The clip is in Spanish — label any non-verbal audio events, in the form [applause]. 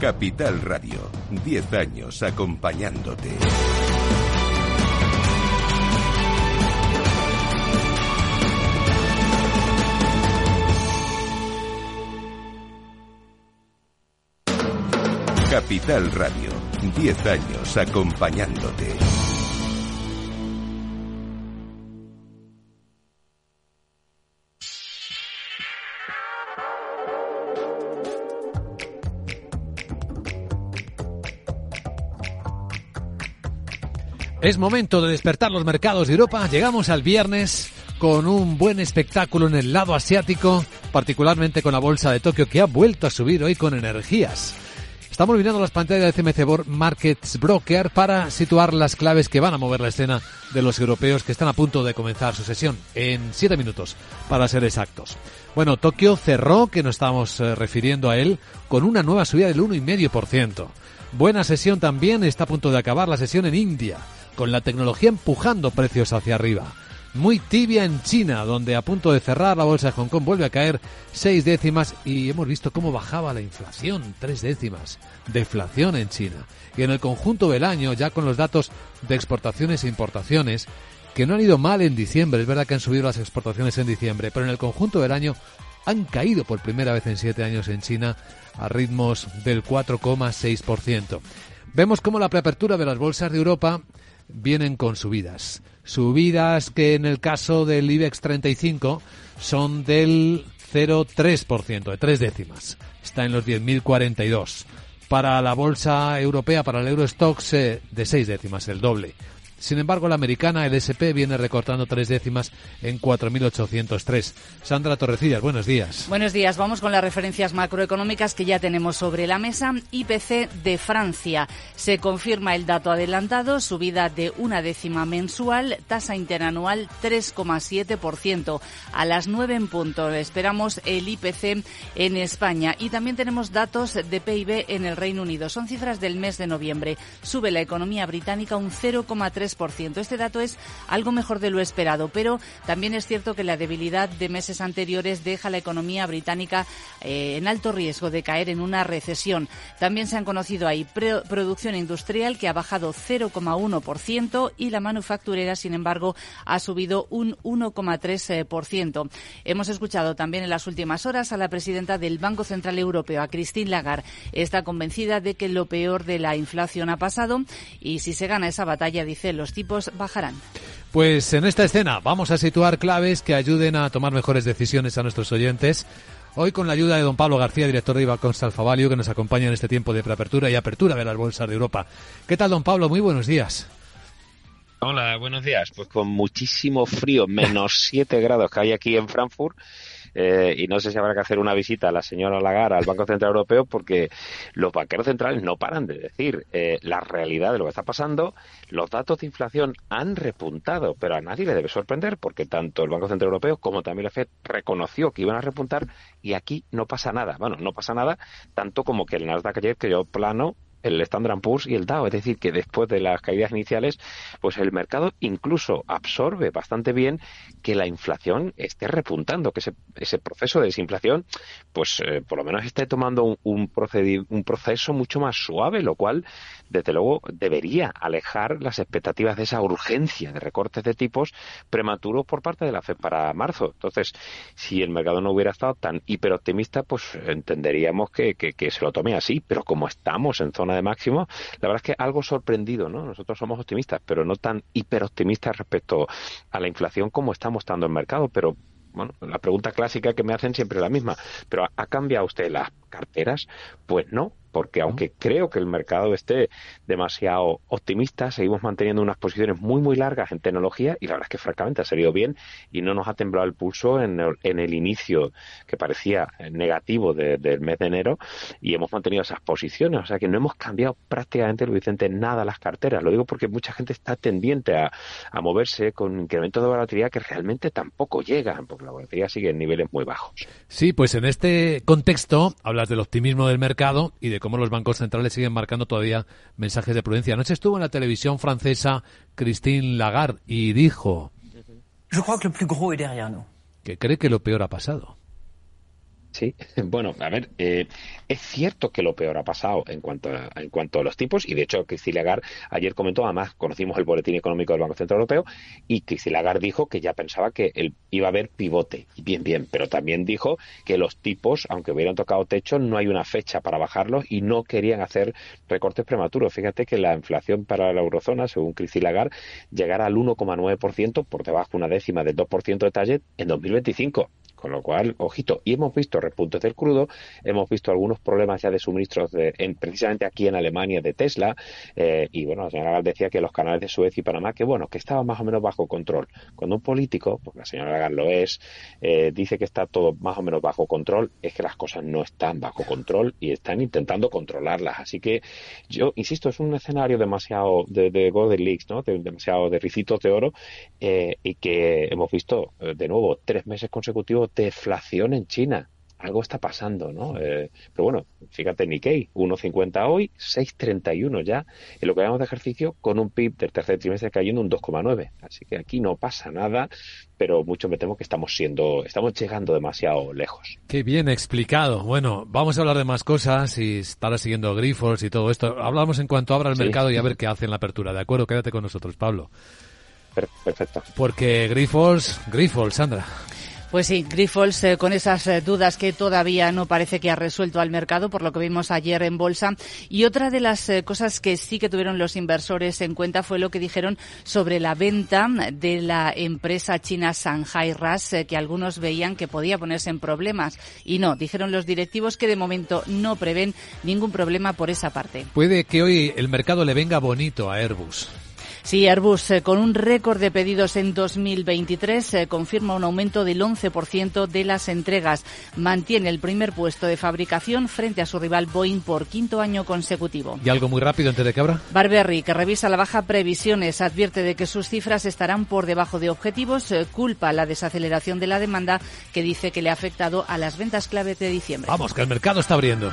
Capital Radio, 10 años acompañándote. Capital Radio, 10 años acompañándote. Es momento de despertar los mercados de Europa. Llegamos al viernes con un buen espectáculo en el lado asiático, particularmente con la bolsa de Tokio que ha vuelto a subir hoy con energías. Estamos mirando las pantallas de CMC Markets Broker para situar las claves que van a mover la escena de los europeos que están a punto de comenzar su sesión en siete minutos, para ser exactos. Bueno, Tokio cerró, que nos estamos eh, refiriendo a él, con una nueva subida del 1,5%. Buena sesión también, está a punto de acabar la sesión en India con la tecnología empujando precios hacia arriba. Muy tibia en China, donde a punto de cerrar la bolsa de Hong Kong vuelve a caer seis décimas y hemos visto cómo bajaba la inflación, tres décimas. Deflación en China. Y en el conjunto del año, ya con los datos de exportaciones e importaciones, que no han ido mal en diciembre, es verdad que han subido las exportaciones en diciembre, pero en el conjunto del año han caído por primera vez en siete años en China a ritmos del 4,6%. Vemos cómo la preapertura de las bolsas de Europa vienen con subidas. Subidas que en el caso del IBEX 35 son del 0,3%, de tres décimas. Está en los 10.042. Para la bolsa europea, para el Eurostox, eh, de seis décimas, el doble. Sin embargo, la americana, el SP, viene recortando tres décimas en 4.803. Sandra Torrecillas, buenos días. Buenos días. Vamos con las referencias macroeconómicas que ya tenemos sobre la mesa. IPC de Francia. Se confirma el dato adelantado, subida de una décima mensual, tasa interanual 3,7%. A las 9 en punto esperamos el IPC en España. Y también tenemos datos de PIB en el Reino Unido. Son cifras del mes de noviembre. Sube la economía británica un 0,3%. Este dato es algo mejor de lo esperado, pero también es cierto que la debilidad de meses anteriores deja la economía británica eh, en alto riesgo de caer en una recesión. También se han conocido ahí producción industrial que ha bajado 0,1% y la manufacturera, sin embargo, ha subido un 1,3%. Hemos escuchado también en las últimas horas a la presidenta del Banco Central Europeo, a Christine Lagarde. Está convencida de que lo peor de la inflación ha pasado y si se gana esa batalla, dice, los tipos bajarán. Pues en esta escena vamos a situar claves que ayuden a tomar mejores decisiones a nuestros oyentes. Hoy con la ayuda de don Pablo García, director de Ibacons Alfavalio, que nos acompaña en este tiempo de preapertura y apertura de las bolsas de Europa. ¿Qué tal, don Pablo? Muy buenos días. Hola, buenos días. Pues con muchísimo frío, menos 7 grados que hay aquí en Frankfurt eh, y no sé si habrá que hacer una visita a la señora Lagarde al Banco Central Europeo porque los banqueros centrales no paran de decir eh, la realidad de lo que está pasando. Los datos de inflación han repuntado, pero a nadie le debe sorprender porque tanto el Banco Central Europeo como también la FED reconoció que iban a repuntar y aquí no pasa nada. Bueno, no pasa nada tanto como que el Nasdaq ayer quedó plano el Standard Poor's y el Dow. Es decir, que después de las caídas iniciales, pues el mercado incluso absorbe bastante bien que la inflación esté repuntando, que ese, ese proceso de desinflación, pues eh, por lo menos esté tomando un, un, proceso mucho más suave, lo cual, desde luego, debería alejar las expectativas de esa urgencia de recortes de tipos prematuros por parte de la FED para marzo. Entonces, si el mercado no hubiera estado tan hiperoptimista, pues entenderíamos que, que, que se lo tome así, pero como estamos en zona de máximo, la verdad es que algo sorprendido, ¿no? Nosotros somos optimistas, pero no tan hiperoptimistas respecto a la inflación como está mostrando el mercado, pero bueno, la pregunta clásica que me hacen siempre es la misma, pero ¿ha cambiado usted las carteras? Pues no, porque aunque creo que el mercado esté demasiado optimista, seguimos manteniendo unas posiciones muy, muy largas en tecnología y la verdad es que francamente ha salido bien y no nos ha temblado el pulso en el, en el inicio que parecía negativo del mes de enero y hemos mantenido esas posiciones, o sea que no hemos cambiado prácticamente, lo Vicente, nada las carteras. Lo digo porque mucha gente está tendiente a, a moverse con incrementos de volatilidad que realmente tampoco llegan, porque la volatilidad sigue en niveles muy bajos. Sí, pues en este contexto hablas del optimismo del mercado y de cómo los bancos centrales siguen marcando todavía mensajes de prudencia. Anoche estuvo en la televisión francesa Christine Lagarde y dijo que cree que lo peor ha pasado. Sí, [laughs] bueno, a ver, eh, es cierto que lo peor ha pasado en cuanto a, en cuanto a los tipos y de hecho Christine Lagarde ayer comentó, además conocimos el boletín económico del Banco Central Europeo y Christine Lagarde dijo que ya pensaba que iba a haber pivote, bien, bien, pero también dijo que los tipos, aunque hubieran tocado techo, no hay una fecha para bajarlos y no querían hacer recortes prematuros. Fíjate que la inflación para la eurozona, según Christine Lagarde, llegará al 1,9% por debajo una décima del 2% de target en 2025. Con lo cual, ojito, y hemos visto repuntes del crudo, hemos visto algunos problemas ya de suministros de, en, precisamente aquí en Alemania de Tesla, eh, y bueno, la señora Lagarde decía que los canales de Suez y Panamá, que bueno, que estaban más o menos bajo control. Cuando un político, porque la señora Lagarde lo es, eh, dice que está todo más o menos bajo control, es que las cosas no están bajo control y están intentando controlarlas. Así que yo, insisto, es un escenario demasiado de, de ¿no? De, demasiado de ricitos de oro, eh, y que hemos visto, de nuevo, tres meses consecutivos deflación en China. Algo está pasando, ¿no? Eh, pero bueno, fíjate, Nikkei, 1,50 hoy, 6,31 ya, en lo que llamamos de ejercicio, con un PIB del tercer trimestre cayendo un 2,9. Así que aquí no pasa nada, pero mucho me temo que estamos siendo, estamos llegando demasiado lejos. Qué bien explicado. Bueno, vamos a hablar de más cosas y estará siguiendo Grifols y todo esto. Hablamos en cuanto abra el Sí. mercado y a ver qué hace en la apertura. ¿De acuerdo? Quédate con nosotros, Pablo. Per- Perfecto. Porque Grifols, Grifols, Sandra. Pues sí, Grifols eh, con esas eh, dudas que todavía no parece que ha resuelto al mercado, por lo que vimos ayer en bolsa. Y otra de las eh, cosas que sí que tuvieron los inversores en cuenta fue lo que dijeron sobre la venta de la empresa china Shanghai RAS, que algunos veían que podía ponerse en problemas. Y no, dijeron los directivos que de momento no prevén ningún problema por esa parte. Puede que hoy el mercado le venga bonito a Airbus. Sí, Airbus, eh, con un récord de pedidos en 2023, eh, confirma un aumento del 11% de las entregas. Mantiene el primer puesto de fabricación frente a su rival Boeing por quinto año consecutivo. Y algo muy rápido antes de que abra. Barberry, que revisa la baja previsiones, advierte de que sus cifras estarán por debajo de objetivos, eh, culpa la desaceleración de la demanda que dice que le ha afectado a las ventas clave de diciembre. Vamos, que el mercado está abriendo.